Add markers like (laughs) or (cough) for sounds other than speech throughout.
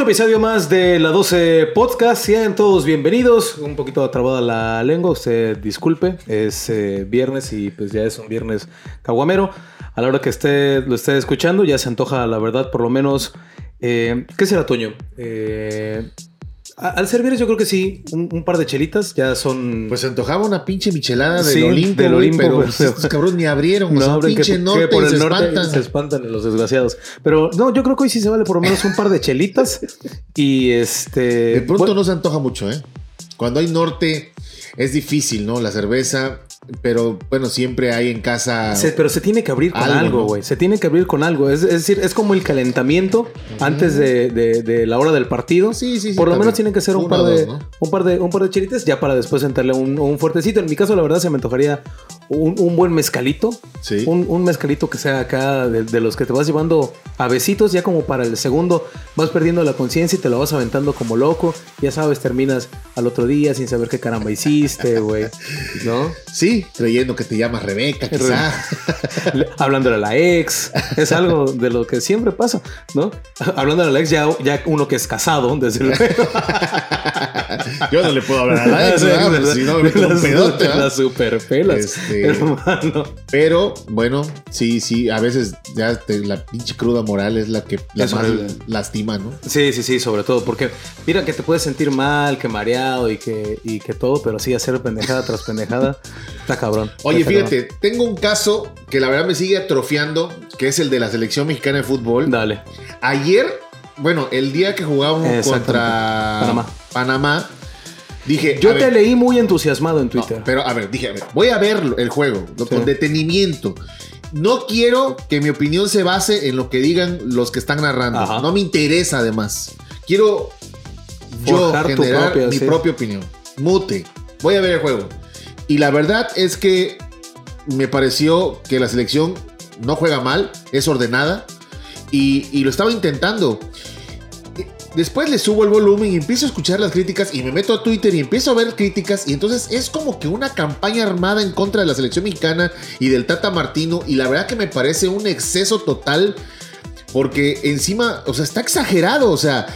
Un episodio más de la 12 Podcast. Sean todos bienvenidos. Un poquito atrabada la lengua, usted disculpe. Es eh, viernes y pues ya es un viernes caguamero. A la hora que esté, lo esté escuchando, ya se antoja, la verdad, por lo menos. eh, ¿Qué será, Toño? Eh, al servir, yo creo que sí. Un, un par de chelitas ya son. Pues se antojaba una pinche michelada del Sí, Olimpo, del Olimpo, pero pero- estos (laughs) cabrones ni abrieron, o sea, pinche que- que norte por el se norte espantan. se espantan los desgraciados. Pero no, yo creo que hoy sí se vale por lo menos un par de chelitas. y este. De pronto bueno, no se antoja mucho, ¿eh? Cuando hay norte es difícil, ¿no? La cerveza, pero bueno, siempre hay en casa... se- pero se tiene que abrir con Algo, güey. Se tiene que abrir con algo. Es, es decir, es como el calentamiento antes de, de- de la hora del partido. Sí, sí, sí, Por lo también. menos tiene que ser un par, de, dos, ¿no? un, par de, un par de chelitas ya para después entrarle un, un fuertecito. En mi caso, la verdad, se me antojaría un, un buen mezcalito. Sí. Un, un mezcalito que sea acá de, de los que te vas llevando a besitos, ya como para el segundo vas perdiendo la conciencia y te lo vas aventando como loco. Ya sabes, terminas al otro día sin saber qué caramba hiciste, güey. ¿No? Sí, creyendo que te llamas Rebeca, quizá. (laughs) Le- Hablándole a la ex. Es algo de lo que siempre pasa, ¿no? (laughs) Hablándole a la ex, ya, ya uno que es casado, desde luego. (laughs) Yo no le puedo hablar a la ex. Pues, si no me meto Este- hermano. Pero, bueno, sí, sí, a veces ya te- la pinche cruda moral es la que la más lastima, ¿no? Sí, sí, sí, sobre todo, porque mira que te puedes sentir mal, que mareado y que, y que todo, pero sí hacer pendejada tras pendejada, está cabrón. Oye, Está cabrón. fíjate, tengo un caso que la verdad me sigue atrofiando, que es el de la selección mexicana de fútbol. Dale. Ayer, bueno, el día que jugábamos contra Panamá. Panamá, dije. Yo te ver, leí muy entusiasmado en no, Twitter. pero a ver, dije, a ver, voy a ver el juego Sí. con detenimiento. No quiero que mi opinión se base en lo que digan los que están narrando. Ajá. No me interesa, además. Quiero yo Forjar tu generar propia, mi sí. propia opinión. Mute. Voy a ver el juego. Y la verdad es que me pareció que la selección no juega mal, es ordenada y, y lo estaba intentando. Después le subo el volumen y empiezo a escuchar las críticas y me meto a Twitter y empiezo a ver críticas y entonces es como que una campaña armada en contra de la selección mexicana y del Tata Martino y la verdad que me parece un exceso total porque encima, o sea, está exagerado, o sea,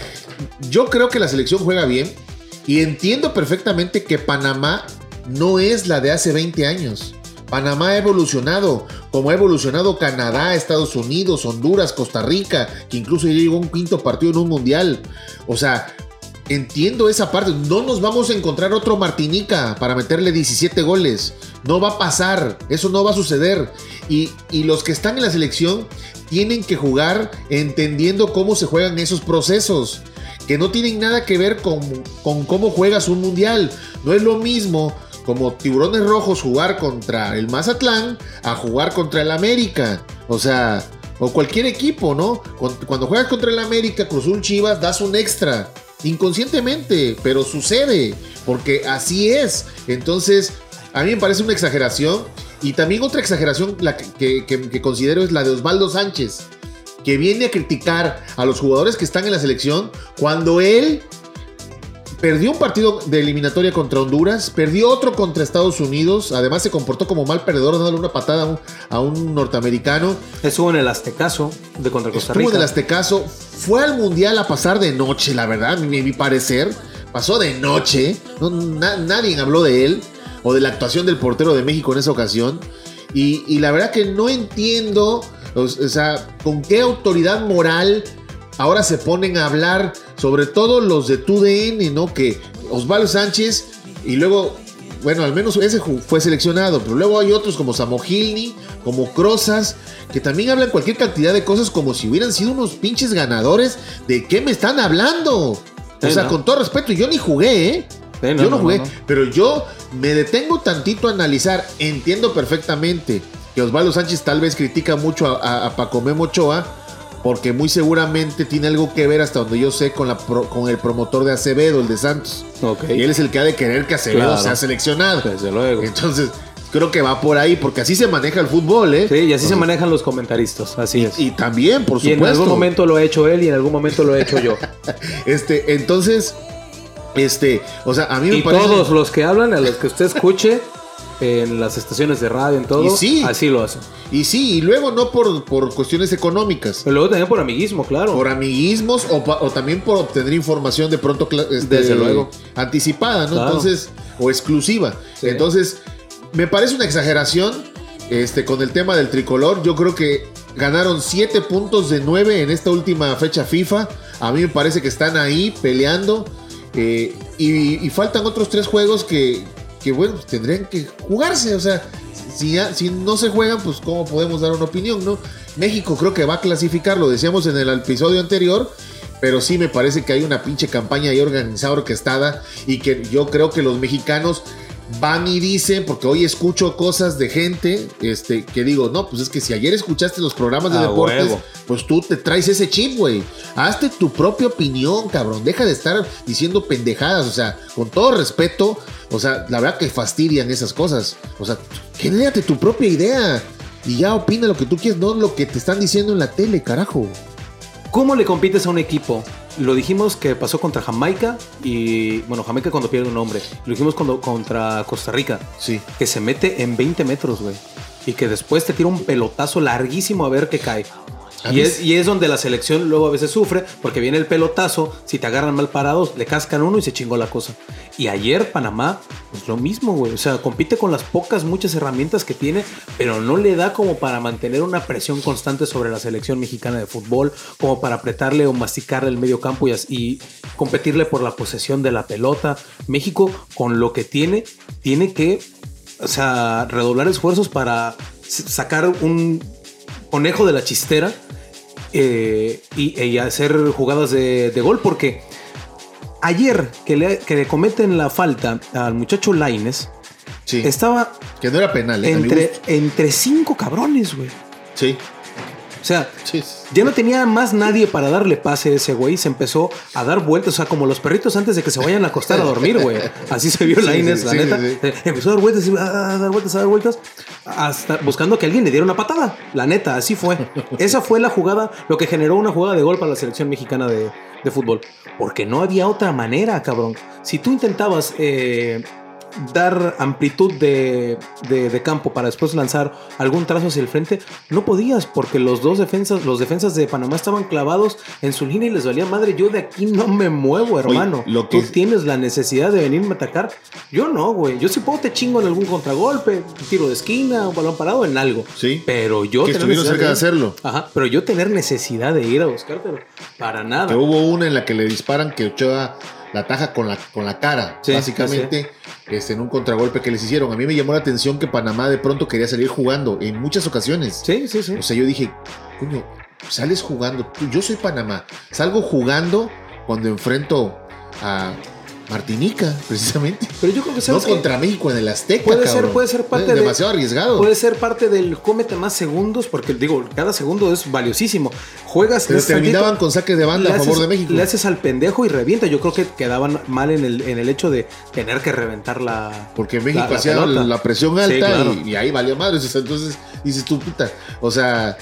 yo creo que la selección juega bien y entiendo perfectamente que Panamá no es la de hace 20 años. Panamá ha evolucionado, como ha evolucionado Canadá, Estados Unidos, Honduras, Costa Rica, que incluso llegó a un quinto partido en un mundial. O sea, entiendo esa parte. No nos vamos a encontrar otro Martinica para meterle 17 goles. No va a pasar, eso no va a suceder. Y, y los que están en la selección tienen que jugar entendiendo cómo se juegan esos procesos que no tienen nada que ver con, con cómo juegas un mundial. No es lo mismo como tiburones rojos jugar contra el Mazatlán a jugar contra el América. O sea, o cualquier equipo, ¿no? Cuando, juegas contra el América, Cruz Azul Chivas, das un extra. Inconscientemente, pero sucede, porque así es. Entonces, a mí me parece una exageración. Y también otra exageración la que considero es la de Osvaldo Sánchez que viene a criticar a los jugadores que están en la selección cuando él perdió un partido de eliminatoria contra Honduras, perdió otro contra Estados Unidos, además se comportó como mal perdedor dándole una patada a un, a un norteamericano, Estuvo en el Aztecaso de contra Costa estuvo Rica. en el Aztecaso, fue al Mundial a pasar de noche, la verdad, a mi, mi parecer, pasó de noche, no, na- nadie habló de él o de la actuación del portero de México en esa ocasión, y, y la verdad que no entiendo, o, o sea, con qué autoridad moral ahora se ponen a hablar, sobre todo los de TUDN, ¿no? Que Osvaldo Sánchez y luego, bueno, al menos ese fue seleccionado, pero luego hay otros como Samogilny, como Crozas, que también hablan cualquier cantidad de cosas como si hubieran sido unos pinches ganadores. ¿De qué me están hablando? O sea, ¿no? con todo respeto, yo ni jugué, ¿eh? Sí, no, yo no, jugué, no, pero yo me detengo tantito a analizar. Entiendo perfectamente que Osvaldo Sánchez tal vez critica mucho a, a, a Paco Memo Ochoa, porque muy seguramente tiene algo que ver, hasta donde yo sé, con, la pro- con el promotor de Acevedo, el de Santos. Ok. Y él es el que ha de querer que Acevedo Claro. sea seleccionado. Desde luego. Entonces, creo que va por ahí, porque así se maneja el fútbol, ¿eh? Sí, y así se manejan los comentaristas. Así es. Y también, por Y en supuesto. algún momento lo he hecho él y en algún momento lo he hecho yo. (laughs) Este, entonces, este, o sea, a mí me y parece. todos los que hablan, a los que usted escuche, en las estaciones de radio, en todo, Y sí. así lo hacen. Y sí, y luego no por, por cuestiones económicas. Pero luego también por amiguismo, claro. Por amiguismos o, también por obtener información de pronto este, Desde luego. anticipada, ¿no? Claro. Entonces, o exclusiva. Sí. Entonces, me parece una exageración este, con el tema del tricolor. Yo creo que ganaron 7 puntos de 9 en esta última fecha FIFA. A mí me parece que están ahí peleando. eh, y, y faltan otros tres juegos que, que, bueno, pues tendrían que jugarse. O sea, si, si no se juegan, pues cómo podemos dar una opinión, ¿no? México creo que va a clasificar, lo decíamos en el episodio anterior, pero sí me parece que hay una pinche campaña ahí organizada, orquestada, y que yo creo que los mexicanos van y dicen, porque hoy escucho cosas de gente, este, que digo, no, pues es que si ayer escuchaste los programas de A deportes, huevo. pues tú te traes ese chip, güey. Hazte tu propia opinión, cabrón. Deja de estar diciendo pendejadas, o sea, con todo respeto, o sea, la verdad que fastidian esas cosas. O sea, genérate tu propia idea y ya opina lo que tú quieres, no lo que te están diciendo en la tele, carajo. ¿Cómo le compites a un equipo? Lo dijimos que pasó contra Jamaica y, bueno, Jamaica cuando pierde un hombre. Lo dijimos cuando, contra Costa Rica, Sí. que se mete en 20 metros, güey. Y que después te tira un pelotazo larguísimo a ver qué cae. Y es, y es donde la selección luego a veces sufre, porque viene el pelotazo, si te agarran mal parados, le cascan uno y se chingó la cosa. Y ayer Panamá, pues lo mismo, güey. O sea, compite con las pocas, muchas herramientas que tiene, pero no le da como para mantener una presión constante sobre la selección mexicana de fútbol, como para apretarle o masticarle el medio campo y, y competirle por la posesión de la pelota. México, con lo que tiene, tiene que, o sea, redoblar esfuerzos para sacar un conejo de la chistera eh, y, y hacer jugadas de, de gol porque ayer que le, que le cometen la falta al muchacho Laines Sí. estaba que no era penal, ¿eh? Entre, entre cinco cabrones, güey. Sí. O sea, ya no tenía más nadie para darle pase a ese güey. Se empezó a dar vueltas, o sea, como los perritos antes de que se vayan a acostar a dormir, güey. Así se vio Sí, Laines, sí, la sí, neta. Eh, Empezó a dar vueltas, a dar vueltas, a dar vueltas, hasta buscando que alguien le diera una patada. La neta, así fue. (laughs) Esa fue la jugada, lo que generó una jugada de gol para la selección mexicana de, de fútbol. Porque no había otra manera, cabrón. Si tú intentabas eh, dar amplitud de, de- de campo para después lanzar algún trazo hacia el frente, no podías porque los dos defensas, los defensas de Panamá estaban clavados en su línea y les valía madre. Yo de aquí no me muevo, hermano. lo que- Tú tienes la necesidad de venirme a atacar. Yo no, güey. Yo sí puedo te chingo en algún contragolpe, un tiro de esquina, un balón parado, en algo. Sí. Pero yo Que estuvieron cerca de hacerlo. Ajá, pero yo tener necesidad de ir a buscártelo. Para nada. Que hubo una en la que le disparan que Ochoa la taja con la, con la cara, Sí, básicamente, este, en un contragolpe que les hicieron. A mí me llamó la atención que Panamá de pronto quería salir jugando en muchas ocasiones. Sí, sí, sí. O sea, yo dije, coño, sales jugando. Yo soy Panamá. Salgo jugando cuando enfrento a Martinica, precisamente. Pero yo creo que No sabes que contra México en el Azteca. Puede ser- puede ser parte Es de- demasiado arriesgado. puede ser parte del cómete más segundos, porque digo, cada segundo es valiosísimo. Juegas, Pero terminaban tantito, con saques de banda a favor de México. Le haces al pendejo y revienta. Yo creo que quedaban mal en el, en el hecho de tener que reventar la. Porque México la- la hacía la, presión Sí, alta claro. y, y ahí valió madre. Entonces dices tú, puta, o sea,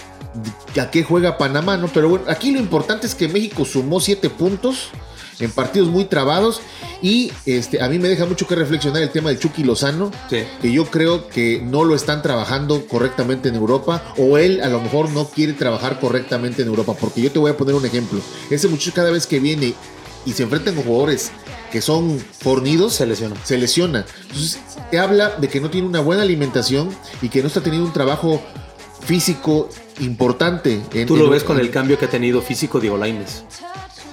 ¿a qué juega Panamá? no Pero bueno, aquí lo importante es que México sumó siete puntos en partidos muy trabados y este, a mí me deja mucho que reflexionar el tema del Chucky Lozano, Sí. que yo creo que no lo están trabajando correctamente en Europa o él a lo mejor no quiere trabajar correctamente en Europa, porque yo te voy a poner un ejemplo. Ese muchacho cada vez que viene y se enfrenta con jugadores que son fornidos, Se lesionó. se lesiona. Entonces, te habla de que no tiene una buena alimentación y que no está teniendo un trabajo físico importante. en- Tú lo en- ves con en- el cambio que ha tenido físico Diego Lainez.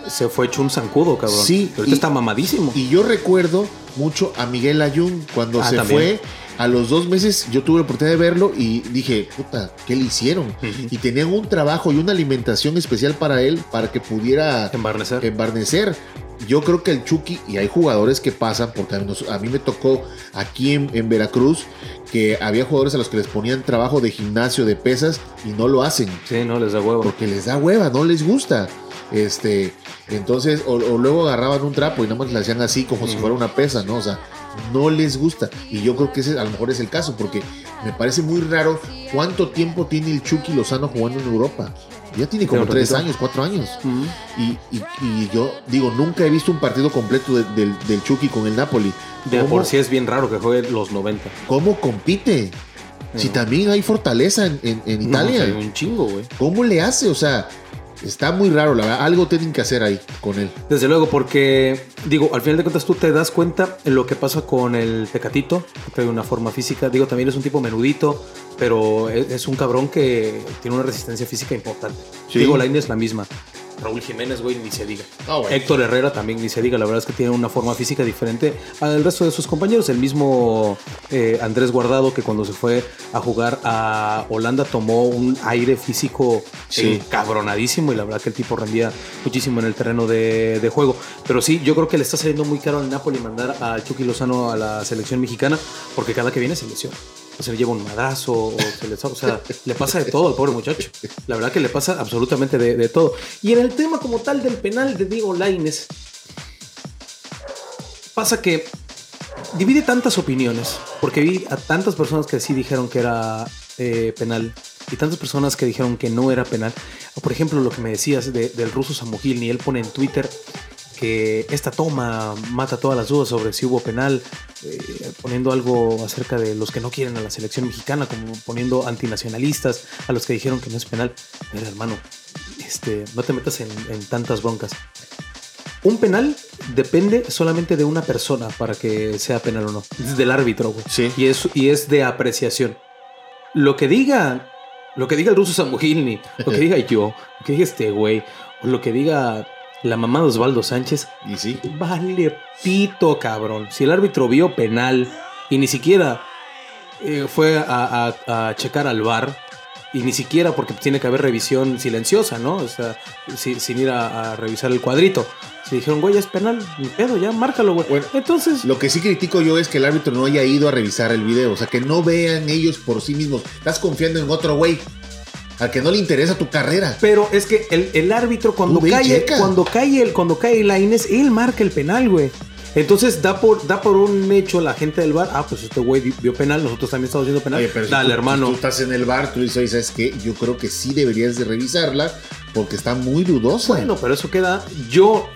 Se fue hecho un zancudo, cabrón. Sí, y- está mamadísimo. Y yo recuerdo mucho a Miguel Ayun cuando Ah, se también. fue. A los dos meses yo tuve la oportunidad de verlo y dije, puta, ¿qué le hicieron? Y tenían un trabajo y una alimentación especial para él para que pudiera Embarnecer. embarnecer. Yo creo que el Chucky, y hay jugadores que pasan, porque a, nos- a mí me tocó aquí en, en Veracruz, que había jugadores a los que les ponían trabajo de gimnasio, de pesas, y no lo hacen, Sí, no les da huevo. porque les da hueva, no les gusta. Este, entonces, o, o luego agarraban un trapo y nada más le hacían así como si fuera una pesa, ¿no? O sea, no les gusta. Y yo creo que ese a lo mejor es el caso, porque me parece muy raro cuánto tiempo tiene el Chucky Lozano jugando en Europa. Ya tiene como tres ratito. años, cuatro años. Y, y- y yo digo, nunca he visto un partido completo de- del, del Chucky con el Napoli. De ¿Cómo, por sí es bien raro que juegue los 90. cómo compite? Si también hay fortaleza en, en- en No, Italia. o sea, un chingo, güey. ¿Cómo le hace? O sea, está muy raro, la verdad. Algo tienen que hacer ahí con él. Desde luego, porque, digo, al final de cuentas tú te das cuenta en lo que pasa con el Tecatito, que trae una forma física. Digo, también es un tipo menudito, pero es, es un cabrón que tiene una resistencia física importante. Sí. Digo, la es la misma. Raúl Jiménez, güey, ni se diga. Héctor Herrera también ni se diga. La verdad es que tiene una forma física diferente al resto de sus compañeros. El mismo eh, Andrés Guardado, que cuando se fue a jugar a Holanda tomó un aire físico Sí. cabronadísimo y la verdad que el tipo rendía muchísimo en el terreno de, de juego. Pero sí, yo creo que le está saliendo muy caro al Napoli mandar a Chucky Lozano a la selección mexicana porque cada que viene se lesiona. O se le lleva un madrazo, o, se le, o sea, le pasa de todo al pobre muchacho. La verdad que le pasa absolutamente de, todo. Y en el tema como tal del penal de Diego Laines, pasa que divide tantas opiniones, porque vi a tantas personas que sí dijeron que era eh, penal y tantas personas que dijeron que no era penal. Por ejemplo, lo que me decías de- del ruso Samugil, ni él pone en Twitter que esta toma mata todas las dudas sobre si hubo penal, eh, poniendo algo acerca de los que no quieren a la selección mexicana, como poniendo antinacionalistas, a los que dijeron que no es penal. Mira, hermano, este, no te metas en, en tantas broncas. Un penal depende solamente de una persona para que sea penal o no. Es del árbitro, güey. Sí. Y es, y es de apreciación. Lo que diga, lo que diga el ruso Samugilni, lo que diga yo, lo que diga este güey, o lo que diga la mamá de Osvaldo Sánchez, Y sí. vale pito, cabrón. Si el árbitro vio penal y ni siquiera eh, fue a, a- a checar al bar, y ni siquiera porque tiene que haber revisión silenciosa, ¿no? O sea, si- sin ir a, a revisar el cuadrito. Si dijeron, güey, es penal, ni pedo, ya, márcalo, güey. Bueno, Entonces, Lo que sí critico yo es que el árbitro no haya ido a revisar el video. O sea, que no vean ellos por sí mismos. Estás confiando en otro güey. Al que no le interesa tu carrera. Pero es que el, el árbitro cuando Tú y cae, cuando cae el, cuando cae Lainez, él marca el penal, güey. Entonces da por, da por un hecho la gente del bar, ah, pues este güey vi- vio penal, nosotros también estamos viendo penal. Oye, pero si Dale, tú- hermano. tú estás en el bar, tú dices, "Oye, ¿sabes qué? Yo creo que sí deberías de revisarla porque está muy dudosa. Bueno, pero eso queda. Yo,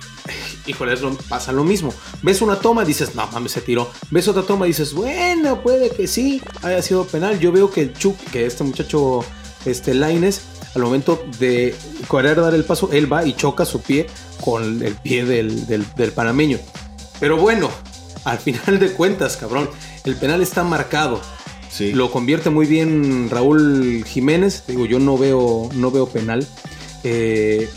híjole, es lo- pasa lo mismo. Ves una toma, dices, no mames, se tiró. Ves otra toma, dices, bueno, puede que sí haya sido penal. Yo veo que el Chuck, que este muchacho, este Laines, al momento de querer dar el paso, él va y choca su pie con el pie del, del, del panameño. Pero bueno, al final de cuentas, cabrón, el penal está marcado. sí. Lo convierte muy bien Raúl Jiménez. Digo, yo no veo, no veo penal. Eh,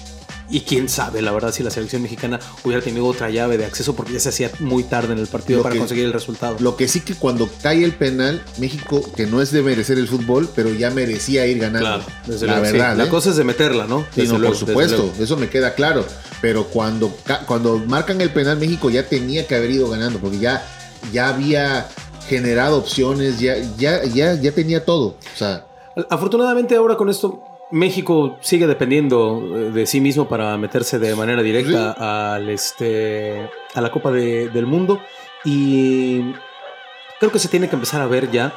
y quién sabe, la verdad, si la selección mexicana hubiera tenido otra llave de acceso porque ya se hacía muy tarde en el partido Lo para que- conseguir el resultado. Lo que sí que cuando cae el penal, México, que no es de merecer el fútbol, pero ya merecía ir ganando. Claro, desde la luego, sí. verdad. La ¿eh? cosa es de meterla, ¿no? Sí, Desde no, luego, por supuesto, eso me queda claro. Pero cuando, cuando marcan el penal, México ya tenía que haber ido ganando, porque ya, ya había generado opciones, ya, ya, ya, ya tenía todo. O sea, Afortunadamente ahora con esto México sigue dependiendo eh, de sí mismo para meterse de manera directa al este a la Copa de- del Mundo y creo que se tiene que empezar a ver ya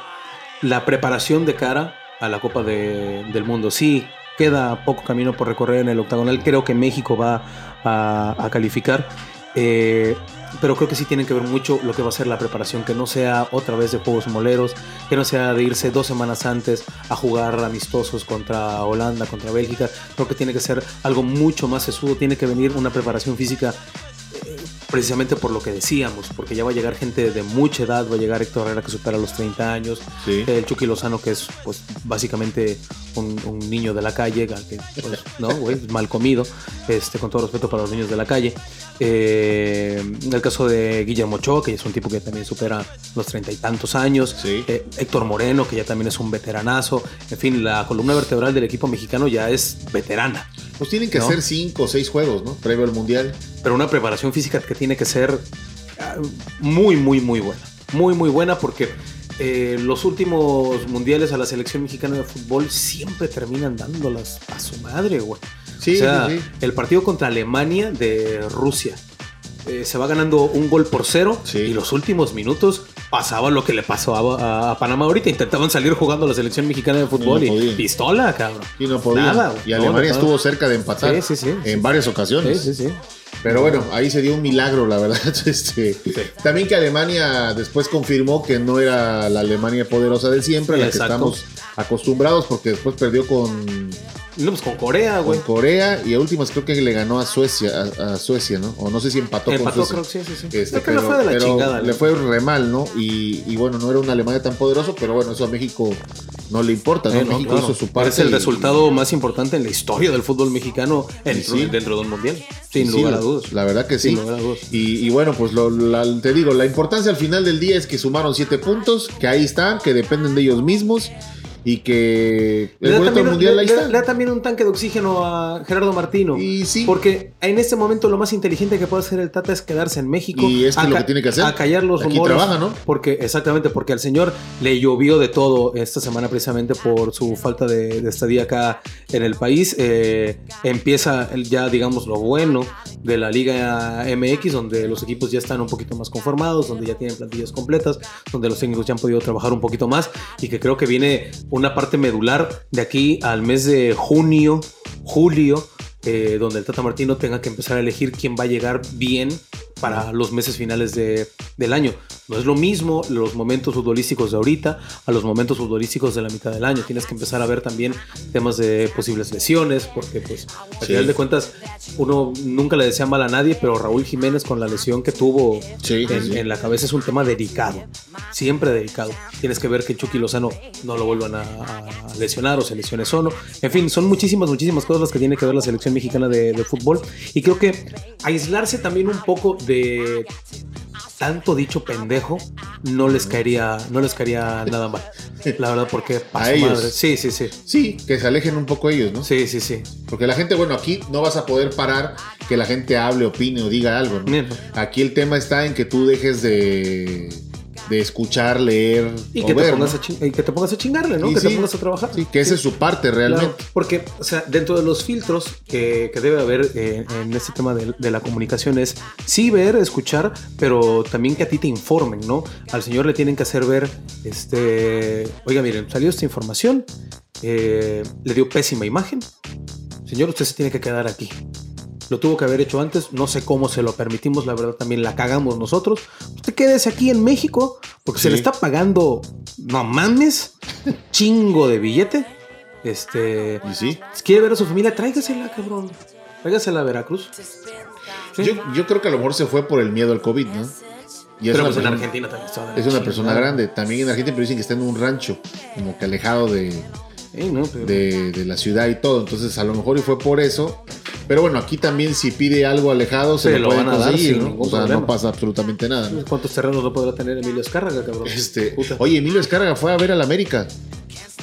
la preparación de cara a la Copa de- del Mundo. Sí, queda poco camino por recorrer en el octagonal. Creo que México va a, a calificar. eh, pero creo que sí tienen que ver mucho lo que va a ser la preparación, que no sea otra vez de juegos moleros, que no sea de irse dos semanas antes a jugar amistosos contra Holanda, contra Bélgica. Creo que tiene que ser algo mucho más sesudo, tiene que venir una preparación física eh, precisamente por lo que decíamos, porque ya va a llegar gente de mucha edad, va a llegar Héctor Herrera que supera los 30 años, sí. el Chucky Lozano que es pues básicamente un, un niño de la calle, al que, pues, no, (laughs) mal comido, este, con todo respeto para los niños de la calle. Eh, el caso de Guillermo Ochoa, que es un tipo que también supera los treinta y tantos años. Sí. Eh, Héctor Moreno, que ya también es un veteranazo. En fin, la columna vertebral del equipo mexicano ya es veterana. Pues tienen que ¿No? hacer cinco o seis juegos, ¿no? Previo al mundial. pero una preparación física que tiene que ser ah, muy, muy, muy buena. Muy, muy buena porque eh, los últimos mundiales a la selección mexicana de fútbol siempre terminan dándolas a su madre, güey. Sí, o sea, sí, sí. el partido contra Alemania de Rusia eh, se va ganando un gol por cero y los últimos minutos pasaba lo que le pasó a, a, Panamá ahorita. Intentaban salir jugando a la selección mexicana de fútbol y, pistola, cabrón. Y no podía. y Alemania estuvo cerca de empatar en varias ocasiones. Sí, sí, sí. Pero bueno, ahí se dio un milagro, la verdad. (laughs) Este, También que Alemania después confirmó que no era la Alemania poderosa de siempre, a la que estamos acostumbrados, porque después perdió con no, pues con Corea, güey. Con Corea y a últimas creo que le ganó a Suecia, a, Suecia, ¿no? O no sé si empató, empató con Suecia. Creo, sí, sí, sí. Este, pero, le fue de la chingada. Le fue re mal, ¿no? Y, y, bueno, no era una Alemania tan poderoso, pero bueno, eso a México no le importa, ¿no? México hizo su parte. Es el resultado más importante en la historia del fútbol mexicano dentro, dentro de un mundial. Sin lugar a dudas. La verdad que sí. Sin lugar a dudas. Y, y bueno, pues lo, te digo, la importancia al final del día es que sumaron siete puntos, que ahí están, que dependen de ellos mismos y que el le mundial ahí está. Le, da también un tanque de oxígeno a Gerardo Martino. Y sí. Porque en este momento lo más inteligente que puede hacer el Tata es quedarse en México. Y es lo que tiene que hacer. A callar los Aquí trabaja, ¿no? Porque, exactamente, porque al señor le llovió de todo esta semana precisamente por su falta de, estadía acá en el país. Eh, empieza ya, digamos, lo bueno de la Liga MX, donde los equipos ya están un poquito más conformados, donde ya tienen plantillas completas, donde los técnicos ya han podido trabajar un poquito más y que creo que viene una parte medular de aquí al mes de junio, julio, eh, donde el Tata Martino tenga que empezar a elegir quién va a llegar bien para los meses finales de, del año. No es lo mismo los momentos futbolísticos de ahorita a los momentos futbolísticos de la mitad del año. Tienes que empezar a ver también temas de posibles lesiones, porque pues al final de cuentas uno nunca le desea mal a nadie, pero Raúl Jiménez con la lesión que tuvo en, la cabeza es un tema delicado, siempre delicado. Tienes que ver que Chucky Lozano no lo vuelvan a, lesionar o se lesione solo. En fin, son muchísimas, muchísimas cosas las que tiene que ver la selección mexicana de, de fútbol y creo que aislarse también un poco de tanto dicho pendejo, no les caería, no les caería nada mal. La verdad, porque a ellos. Sí, sí, sí. Sí, que se alejen un poco ellos, ¿no? Sí, sí, sí. Porque la gente, bueno, aquí no vas a poder parar que la gente hable, opine o diga algo, ¿no? Aquí el tema está en que tú dejes de de escuchar, leer y que, te pongas a y que te pongas a chingarle, ¿no? que te pongas a trabajar. Sí, que esa es su parte realmente. porque, o sea, dentro de los filtros que, debe haber eh, en este tema de, la comunicación es sí ver, escuchar, pero también que a ti te informen, ¿no? Al señor le tienen que hacer ver, este, oiga, miren, salió esta información, eh, le dio pésima imagen. Señor, usted se tiene que quedar aquí. Lo tuvo que haber hecho antes. No sé cómo se lo permitimos. La verdad también la cagamos nosotros. Usted quédese aquí en México porque se le está pagando, no mames, chingo de billete. Este. ¿Y sí? Si quiere ver a su familia, tráigasela, cabrón. Tráigasela a Veracruz. Yo, creo que a lo mejor se fue por el miedo al COVID, ¿no? Y es pero una pues en Argentina también Es una persona grande. También en Argentina, pero dicen que está en un rancho, como que alejado de, de, de, la ciudad y todo. Entonces, a lo mejor y fue por eso. Pero bueno, aquí también si pide algo alejado se, lo, van a dar, ¿no? O sea, no pasa absolutamente nada. ¿Cuántos terrenos no podrá tener Emilio Escárraga, cabrón? Este, oye, Emilio Escárraga fue a ver al América.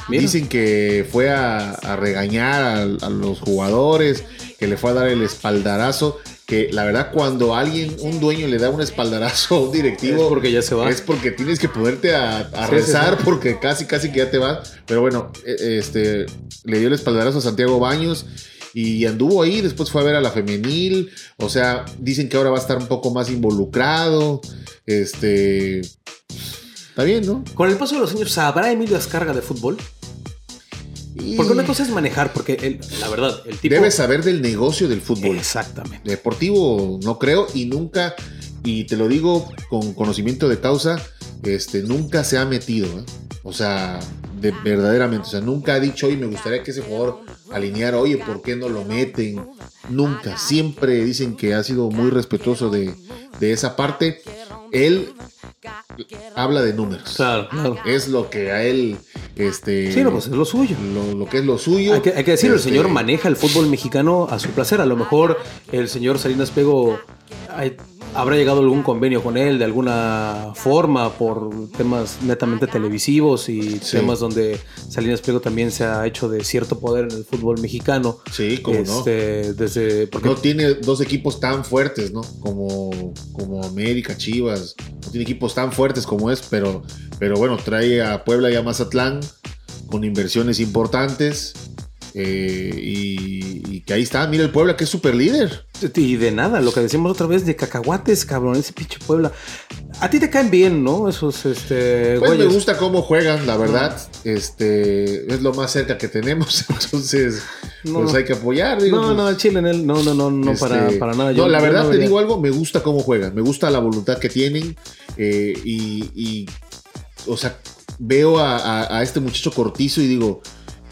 Dicen que fue a, regañar a, los jugadores, que le fue a dar el espaldarazo. Que la verdad, cuando alguien, un dueño le da un espaldarazo a un directivo. Es porque ya se va. Es porque tienes que ponerte a, rezar, porque casi, casi que ya te vas. Pero bueno, e, este, le dio el espaldarazo a Santiago Baños y anduvo ahí, después fue a ver a la femenil, o sea, dicen que ahora va a estar un poco más involucrado, este... Está bien, ¿no? Con el paso de los años, ¿sabrá Emilio Descarga de fútbol? Porque una cosa es manejar, porque la verdad, el tipo... Debe saber del negocio del fútbol. Exactamente. Deportivo no creo y nunca, y te lo digo con conocimiento de causa, este, nunca se ha metido. ¿eh? O sea, de, verdaderamente. O sea, nunca ha dicho, oye, me gustaría que ese jugador alineara, oye, ¿por qué no lo meten? Nunca. Siempre dicen que ha sido muy respetuoso de, esa parte. Él habla de números. Claro, claro. Es lo que a él. Este, sí, pues es lo suyo. Lo, que es lo suyo. Hay que, hay decirlo, el este, señor maneja el fútbol mexicano a su placer. A lo mejor el señor Salinas Pego habrá llegado algún convenio con él de alguna forma por temas netamente televisivos y temas donde Salinas Pliego también se ha hecho de cierto poder en el fútbol mexicano. Sí, como este, Desde, porque... No tiene dos equipos tan fuertes, ¿no? Como, como América, Chivas. No tiene equipos tan fuertes como es, pero, pero bueno, trae a Puebla y a Mazatlán con inversiones importantes. Eh, y, y, que ahí está, mira el Puebla que es super líder. Y de nada, lo que decimos otra vez de cacahuates, cabrón, ese pinche Puebla. A ti te caen bien, ¿no? Esos, este. Pues me güeyes. gusta cómo juegan, la verdad. Este es lo más cerca que tenemos. (laughs) Entonces, No. pues hay que apoyar. digo, No, pues, no, Chile en él. No, no, no, no, este, para, para nada. no, Yo- la yo verdad te digo algo, me gusta cómo juegan, me gusta la voluntad que tienen eh, y, y, o sea, veo a, a- a este muchacho cortizo y digo,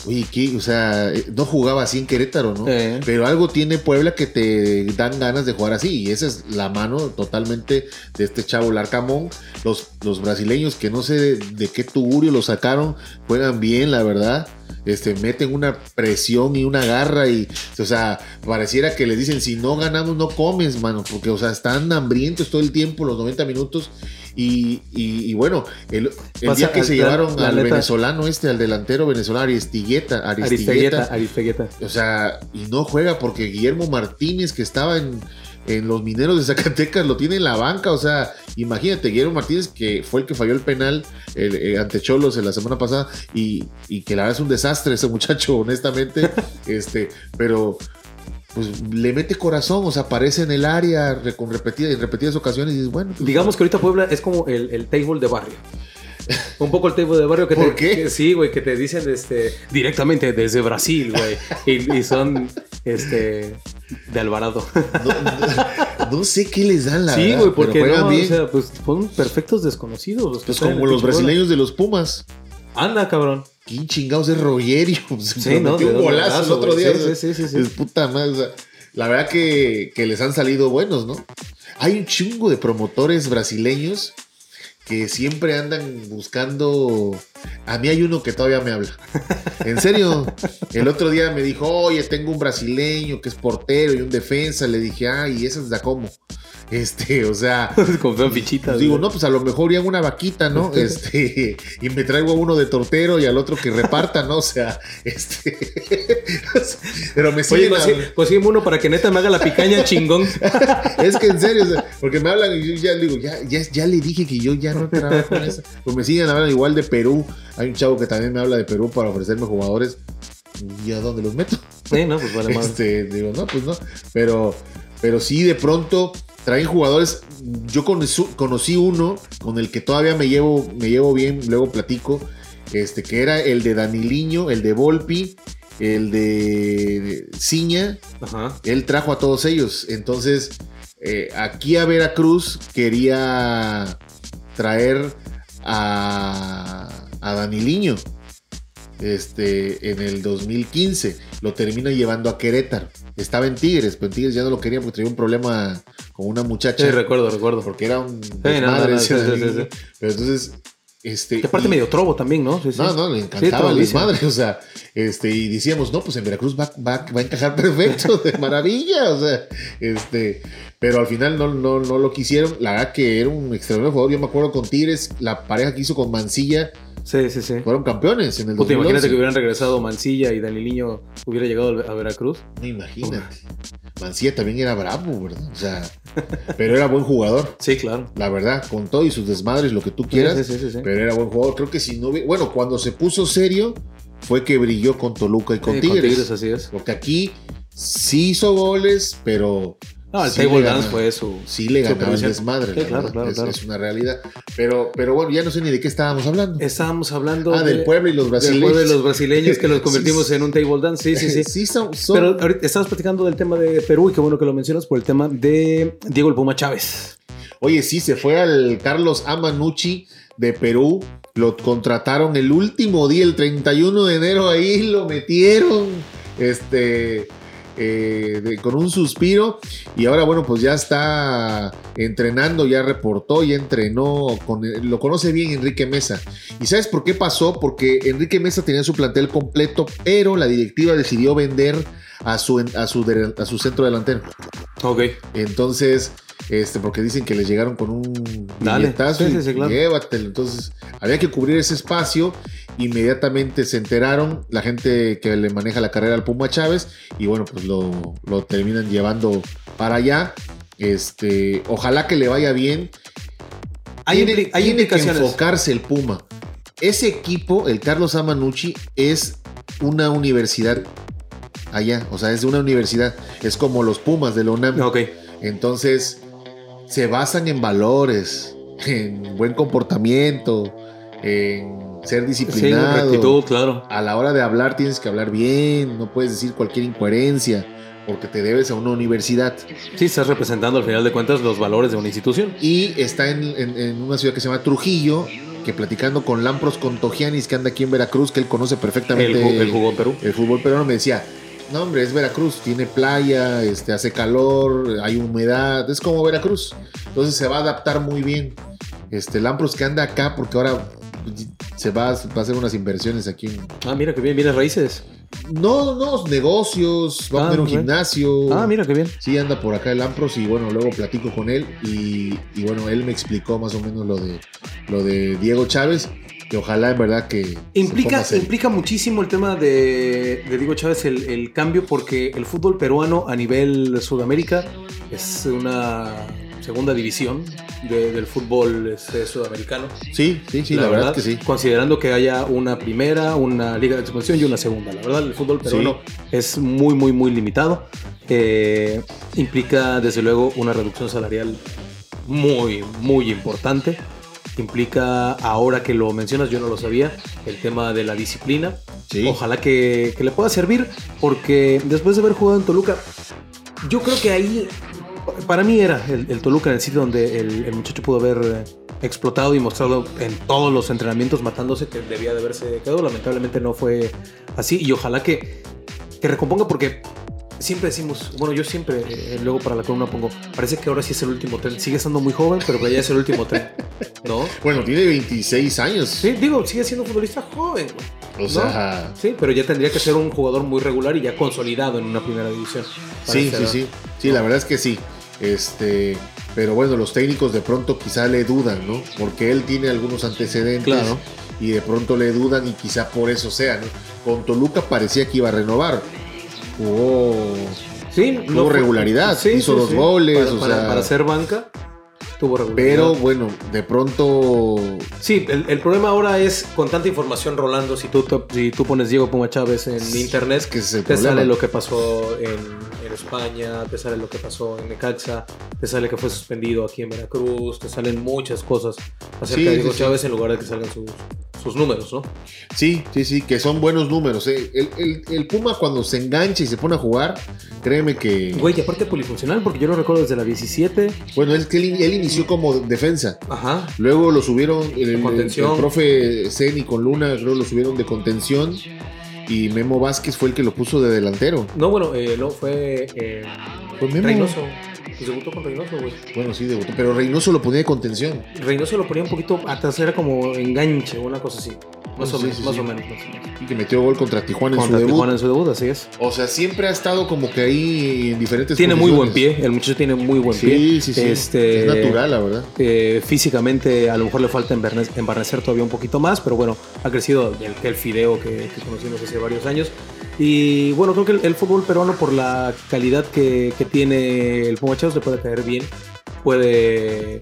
oye, ¿qué? O sea, eh, no jugaba así en Querétaro, ¿no? Eh. Pero algo tiene Puebla que te dan ganas de jugar así y esa es la mano totalmente de este chavo Larcamón. Los, los brasileños que no sé de, de qué tugurio lo sacaron, juegan bien, la verdad. Este, meten una presión y una garra y, o sea, pareciera que les dicen, si no ganamos no comes, mano, porque, o sea, están hambrientos todo el tiempo, los 90 minutos. Y, y- y bueno, el, el Pasa día que al- se llevaron la al venezolano este, al delantero venezolano, Aristigueta, Aristigueta, Aristegueta. o sea, y no juega porque Guillermo Martínez, que estaba en, en los mineros de Zacatecas, lo tiene en la banca. O sea, imagínate, Guillermo Martínez, que fue el que falló el penal el- eh, ante Cholos en la semana pasada, y, y que la verdad es un desastre ese muchacho, honestamente. (laughs) este, pero pues le mete corazón, o sea, aparece en el área re- con repetidas, en repetidas ocasiones y dices, bueno, pues, Digamos que ahorita Puebla es como el, el table de barrio. (laughs) Un poco el table de barrio que ¿Por te, qué? que- sí, güey, que te dicen este, directamente desde Brasil, güey. Y, y son este de Alvarado. no, no- no sé qué les dan, la sí, güey, pero porque no, bien. o sea, pues son perfectos desconocidos los que pues como los brasileños de los Pumas. Anda, cabrón. ¿Quién chingados es Rogerio? (laughs) Sí, ¿no? metió un golazo el golazo, otro día. Sí, sí, sí, sí. Es puta madre. o sea, la verdad que, que les han salido buenos, ¿no? Hay un chingo de promotores brasileños que siempre andan buscando. A mí hay uno que todavía me habla. En serio, el otro día me dijo, oye, tengo un brasileño que es portero y un defensa. Le dije, ah, y esa es da como. Este, o sea, (laughs) Con fichitas. pues digo, no, pues a lo mejor ya una vaquita, ¿no? (laughs) Este, y me traigo a uno de tortero y al otro que reparta, ¿no? O sea, este. (laughs) pero me Oye, siguen. consigue- consígueme uno para que neta me haga la picaña chingón. Es que en serio, o sea, porque me hablan y yo ya digo, ya, ya, ya le dije que yo ya no trabajo en eso. Pues me siguen hablando igual de Perú. Hay un chavo que también me habla de Perú para ofrecerme jugadores. ¿Y a dónde los meto? Sí, no, pues vale más. Este, digo, no, pues no. Pero, pero sí, de pronto traen jugadores. Yo conocí, uno con el que todavía me llevo, me llevo bien, luego platico. Este, que era el de Daniliño, el de Volpi, el de Ciña. Ajá. Él trajo a todos ellos. Entonces, eh, aquí a Veracruz quería traer a, a Daniliño. Este, en el 2015 lo termina llevando a Querétaro. Estaba en Tigres, pero en Tigres ya no lo quería porque tenía un problema con una muchacha. Sí, recuerdo, recuerdo. porque era un no, desmadre no, ese sí, sí, sí, Pero entonces, este. Que aparte y- medio trobo también, ¿no? Sí, sí. no, no, le Sí, encantaba el trobadísimo. desmadre, (laughs) o sea, este, y decíamos, no, pues en Veracruz va, va- va a encajar perfecto, de (laughs) maravilla, o sea, este, pero al final no, no, no lo quisieron, la verdad que era un extraordinario jugador, yo me acuerdo con Tigres, la pareja que hizo con Mancilla, Sí, sí, sí. fueron campeones en el Puta, 2011. imagínate que hubieran regresado Mancilla y Daniliño hubiera llegado a Veracruz. No, Imagínate, Mancilla también era bravo, ¿verdad? O sea, pero era buen jugador, Sí, claro. la verdad, con todo y sus desmadres, lo que tú quieras, Sí, sí, sí, sí. pero era buen jugador, creo que si no, hubiera- bueno, cuando se puso serio, fue que brilló con Toluca y con Sí, Tigres. así es. Porque aquí sí hizo goles, pero No, el Sí table le dance fue su. sí le ganaba el desmadre. Sí, claro, claro, es, claro. es una realidad. Pero, pero bueno, ya no sé ni de qué estábamos hablando. Estábamos hablando. ah, del de- pueblo y los del brasileños. pueblo de los brasileños que los (laughs) convertimos Sí, en un table dance. Sí, sí, (laughs) sí. son, son- Pero ahorita estabas platicando del tema de Perú y qué bueno que lo mencionas por el tema de Diego el Puma Chávez. Oye, sí, se fue al Carlos Amanucci de Perú. Lo contrataron el último día, el 31 de enero, ahí lo metieron. Este. Eh, de- con un suspiro y ahora bueno pues ya está entrenando ya reportó ya entrenó con, lo conoce bien Enrique Mesa. Y sabes por qué pasó porque Enrique Mesa tenía su plantel completo pero la directiva decidió vender a su, a su, a su centro delantero. Ok. entonces, este, porque dicen que les llegaron con un Dale. billetazo Sí, y sí, llévatelo. Entonces, había que cubrir ese espacio. Inmediatamente se enteraron la gente que le maneja la carrera al Puma Chávez y bueno, pues lo, lo terminan llevando para allá. Este, ojalá que le vaya bien. Hay, tiene, hay tiene que enfocarse el Puma. Ese equipo, el Carlos Amanucci, es una universidad allá, o sea, es de una universidad, es como los Pumas de la UNAM. Ok. Entonces, se basan en valores, en buen comportamiento, en ser Sí, disciplinado. rectitud, claro. A la hora de hablar tienes que hablar bien, no puedes decir cualquier incoherencia, porque te debes a una universidad. Sí, estás representando al final de cuentas los valores de una institución. Y está en, en- en una ciudad que se llama Trujillo, que platicando con Lampros Contogianis, que anda aquí en Veracruz, que él conoce El, perfectamente el jugó en Perú. el fútbol peruano, me decía, no hombre, es Veracruz, tiene playa, este, hace calor, hay humedad, es como Veracruz. Entonces se va a adaptar muy bien. Este, Lampros que anda acá, porque ahora se va, a- va a hacer unas inversiones aquí. en- Ah, mira que bien, bienes raíces. No, no, negocios, va a Ah, poner un bien. gimnasio. Ah, mira que bien. Sí, anda por acá el Ampros y bueno, luego platico con él y, y, bueno, él me explicó más o menos lo de, lo de Diego Chávez, que ojalá en verdad que... Implica, implica muchísimo el tema de, de Diego Chávez, el, el cambio, porque el fútbol peruano a nivel Sudamérica es una segunda división de- del fútbol este, sudamericano. Sí, sí, sí, la, verdad, que sí. Considerando que haya una primera, una liga de expansión y una segunda. La verdad, el fútbol peruano es muy, muy, muy limitado. Eh, implica, desde luego, una reducción salarial muy, muy importante. Implica, ahora que lo mencionas, yo no lo sabía, el tema de la disciplina. Sí. Ojalá que, que le pueda servir, porque después de haber jugado en Toluca, yo creo que ahí, para mí era el, el Toluca en el sitio donde el, el muchacho pudo haber explotado y mostrado en todos los entrenamientos matándose que debía de haberse quedado. Lamentablemente no fue así y ojalá que, que recomponga porque siempre decimos, bueno, yo siempre, eh, luego para la columna pongo, parece que ahora sí es el último tren. Sigue estando muy joven, pero que ya es el último tren, ¿no? (laughs) Bueno, tiene 26 años. Sí, digo, sigue siendo futbolista joven. O sea, Sí, pero ya tendría que ser un jugador muy regular y ya consolidado en una primera división. sí, sí, sí. Sí, la verdad es que sí. Este, pero bueno, los técnicos de pronto quizá le dudan, ¿no? Porque él tiene algunos antecedentes. Claro. Y de pronto le dudan y quizá por eso sea, ¿no? Con Toluca parecía que iba a renovar. Jugó Sí, Tuvo regularidad, hizo dos goles, Para, o para- sea- para ser banca, tuvo regularidad. Pero bueno, de pronto. Sí, el, el problema ahora es con tanta información rolando, si tú, si tú pones Diego Puma Chávez en Sí, internet, que te problema. sale lo que pasó en España, te sale lo que pasó en Necaxa, te sale que fue suspendido aquí en Veracruz, te salen muchas cosas acerca Sí, de sí, Diego sí. Chávez en lugar de que salgan sus, sus números, ¿no? Sí, sí, sí, que son buenos números. ¿eh? El, el- el Puma cuando se engancha y se pone a jugar, créeme que. Güey, y aparte polifuncional, porque yo lo recuerdo desde la 17. Bueno, es que él, él inició como defensa. Ajá. Luego lo subieron, el, el- profe Zeni con Luna, creo lo subieron de contención. Y Memo Vázquez fue el que lo puso de delantero. No, bueno, eh, no, fue eh, Fue Memo. Reynoso. Pues debutó con Reynoso, güey. Bueno, sí, debutó, pero Reynoso lo ponía de contención. Reynoso lo ponía un poquito atrás, era como enganche, una cosa así. Más, o, Sí, menos, sí, más sí. o menos. Y que metió gol contra Tijuana en su debut. Tijuana en su debut, así es. O sea, siempre ha estado como que ahí en diferentes Tiene muy buen pie, el muchacho tiene muy buen Sí, pie. sí, sí. Este, Es natural, la verdad. eh, físicamente a lo mejor le falta embarne- embarnecer todavía un poquito más, pero bueno, ha crecido el, el fideo que, que conocimos hace varios años. Y bueno, creo que el, el fútbol peruano por la calidad que, que tiene el Puma Chávez le puede caer bien. Puede...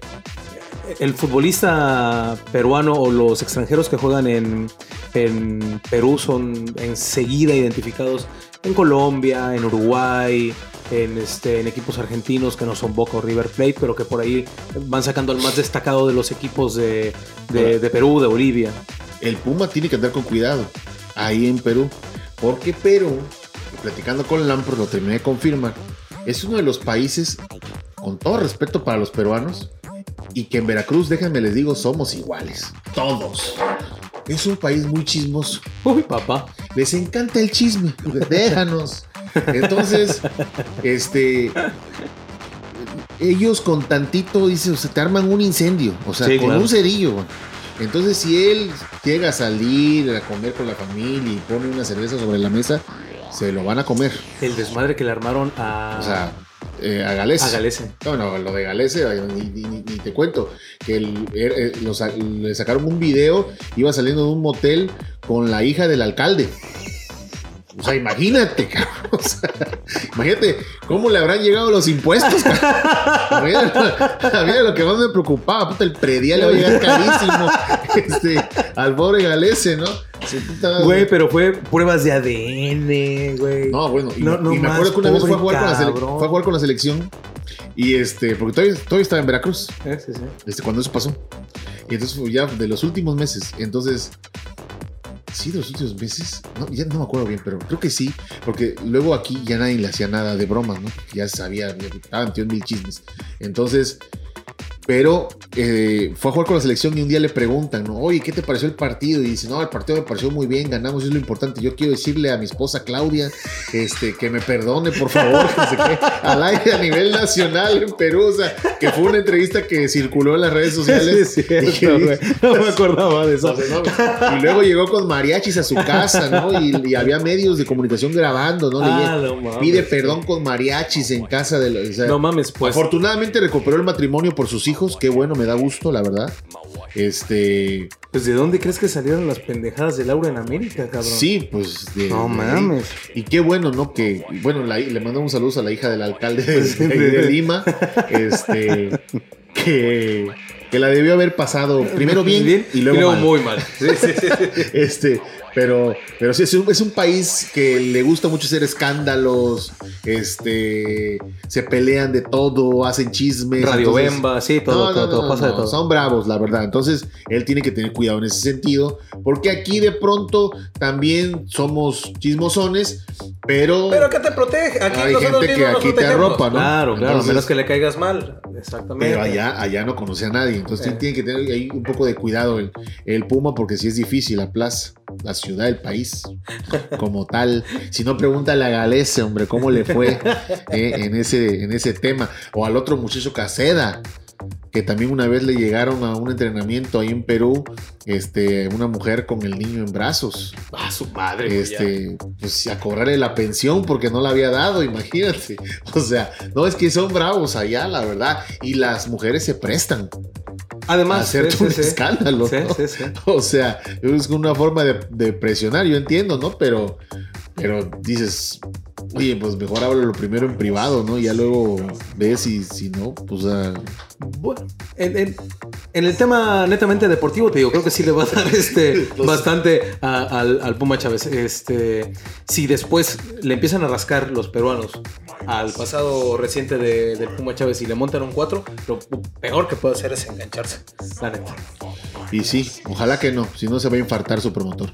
El futbolista peruano o los extranjeros que juegan en, en Perú son enseguida identificados en Colombia, en Uruguay, en, este, en equipos argentinos que no son Boca o River Plate, pero que por ahí van sacando al más destacado de los equipos de, de- de Perú, de Bolivia. El Puma tiene que andar con cuidado ahí en Perú. Porque Perú, platicando con Lampro, lo terminé de confirmar, es uno de los países, con todo respeto para los peruanos, y que en Veracruz, déjenme les digo, somos iguales. Todos. Es un país muy chismoso. Uy, papá. Les encanta el chisme. Déjanos. Entonces, este. Ellos con tantito, dice, o sea, te arman un incendio. O sea, Sí, con claro. un cerillo. Entonces, si él llega a salir a comer con la familia y pone una cerveza sobre la mesa, se lo van a comer. El desmadre que le armaron a, O sea, eh, a Galés. a Galese. No, no, lo de Galese, ni, ni- te cuento. Que el- er- eh, le sacaron un video, iba saliendo de un motel con la hija del alcalde. O sea, imagínate, (laughs) cabrón. O sea, imagínate cómo le habrán llegado los impuestos. cabrón. Mira, lo que más me preocupaba. Puta, el predial le va a llegar carísimo (laughs) este, al pobre Galese, ¿no? Sí, puta, Güey, pero fue pruebas de ADN, güey. No, bueno, y, No, no y me acuerdo que una vez fue a, jugar con la fue a jugar con la selección. Y este, porque todavía, todavía estaba en Veracruz, Eh, sí, sí. este, cuando eso pasó. Y entonces fue ya de los últimos meses. Entonces, sí, de los últimos meses. No, ya no me acuerdo bien, pero creo que sí. Porque luego aquí ya nadie le hacía nada de bromas, ¿no? Ya sabía, ya estaba metido en mil chismes. Entonces, pero eh, fue a jugar con la selección y un día le preguntan, ¿no? Oye, ¿qué te pareció el partido? Y dice, no, el partido me pareció muy bien, ganamos, es lo importante. Yo quiero decirle a mi esposa Claudia este, que me perdone, por favor, (laughs) que se quede al aire a nivel nacional en Perú. O sea, que fue una entrevista que circuló en las redes sociales. (laughs) Sí, que cierto, No me acordaba de eso. Y luego llegó con mariachis a su casa, ¿no? Y, y había medios de comunicación grabando, ¿no? Ah, no mames. Pide perdón con mariachis en casa de los. o sea, No mames, pues. Afortunadamente recuperó el matrimonio por sus hijos. Qué bueno, me da gusto, la verdad. Este. Pues, ¿de dónde crees que salieron las pendejadas de Laura en América, cabrón? Sí, pues. de- No mames. Y qué bueno, ¿no? Que. Bueno, la- le mandamos saludos a la hija del alcalde de, de Lima. Este. Que. Que la debió haber pasado primero (laughs) bien, y luego, mal. muy mal. (laughs) Sí, sí, sí. Este, pero, pero sí, es un, es un país que le gusta mucho hacer escándalos, este, se pelean de todo, hacen chismes. Radio entonces- Bemba, sí, todo, No, todo, no, todo, no, pasa de todo. Son bravos, la verdad. Entonces, él tiene que tener cuidado en ese sentido, porque aquí de pronto también somos chismosones, pero, Pero que te protege. Aquí Hay gente que aquí te arropa, ¿no? Claro, claro, Entonces- a menos que le caigas mal. Exactamente. pero allá, allá no conoce a nadie. Entonces, Eh. tiene que tener ahí un poco de cuidado el, el Puma, porque sí es difícil la plaza, la ciudad, el país, como tal. Si no, pregúntale a Galese, hombre, cómo le fue eh, en, ese, en ese tema. O al otro muchacho Caseda, que también una vez le llegaron a un entrenamiento ahí en Perú, este, una mujer con el niño en brazos. Ah, su madre. ya. Este, pues a cobrarle la pensión porque no la había dado, imagínate. O sea, no es que son bravos allá, la verdad. Y las mujeres se prestan a Además, hacerte sí, un sí. escándalo. Sí. (laughs) O sea, es una forma de, de presionar, yo entiendo, ¿no? Pero, pero dices, oye, pues mejor háblalo primero en privado, ¿no? Ya luego ves y si no, pues ah, Bueno, en, en- en el tema netamente deportivo, te digo, creo que sí le va a dar este (laughs) bastante a- al, al Puma Chávez. Este, si después le empiezan a rascar los peruanos al pasado reciente de- del Puma Chávez y le montan un 4, lo peor que puede hacer es engancharse. La neta. y sí, ojalá que no, si no se va a infartar su promotor.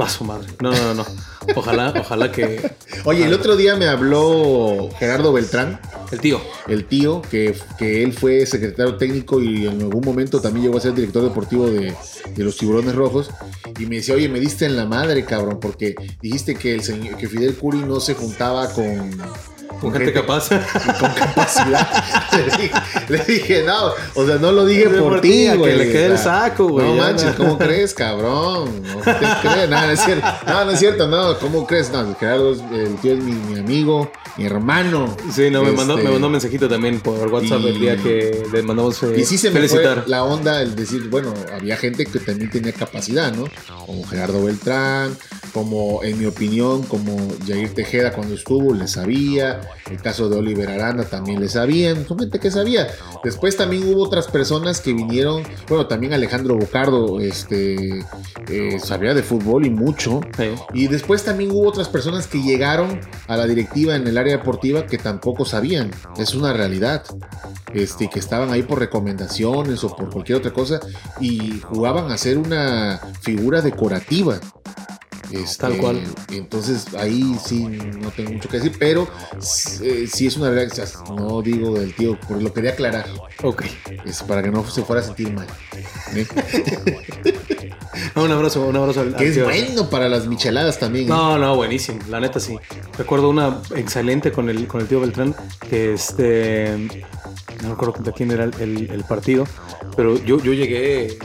Va su madre. No, no, no, no. Ojalá, ojalá que. (laughs) Oye, el otro día me habló Gerardo Beltrán, El tío. el tío, que, que él fue secretario técnico y en algún momento también llegó a ser director deportivo de, de los Tiburones Rojos. Y me decía, oye, me diste en la madre, cabrón, porque dijiste que, el señor, que Fidel Curi no se juntaba con, Con gente capaz. con capacidad. (laughs) le, dije, le dije, no, o sea, no lo dije Por por, ti, a que güey. le quede el saco, güey, No manches. ¿cómo (laughs) crees, cabrón? No te crees, no, no es cierto. No, no es cierto, no, ¿cómo crees? No, Gerardo, es- el tío es mi, mi amigo, mi hermano. Sí, no, me, mandó, Este, me mandó un mensajito también por WhatsApp y- el día que le mandamos eh, Y sí se me felicitar. fue la onda el decir, bueno, había gente que también tenía capacidad, ¿no? Como Gerardo Beltrán, como en mi opinión, como Jair Tejeda cuando estuvo, le sabía. El caso de Oliver Aranda también le sabían. Son gente que sabía. Después también hubo otras personas que vinieron, bueno, también Alejandro Bocardo, este, eh, sabía de fútbol y mucho. Sí. Y después también hubo otras personas que llegaron a la directiva en el área deportiva que tampoco sabían. Es una realidad. Este, que estaban ahí por recomendaciones o por cualquier otra cosa y jugaban a ser una figura decorativa. Este, Tal cual. Entonces ahí sí no tengo mucho que decir, pero eh, sí es una realidad. No digo del tío, porque lo quería aclarar. Ok. Es para que no se fuera a sentir mal. ¿eh? (laughs) Un abrazo, un abrazo al, que es tío. bueno para las micheladas también. ¿eh? No, no, buenísimo, la neta sí. Recuerdo una excelente con el, con el tío Beltrán, que este, no recuerdo de quién era el, el- el partido, pero yo, yo llegué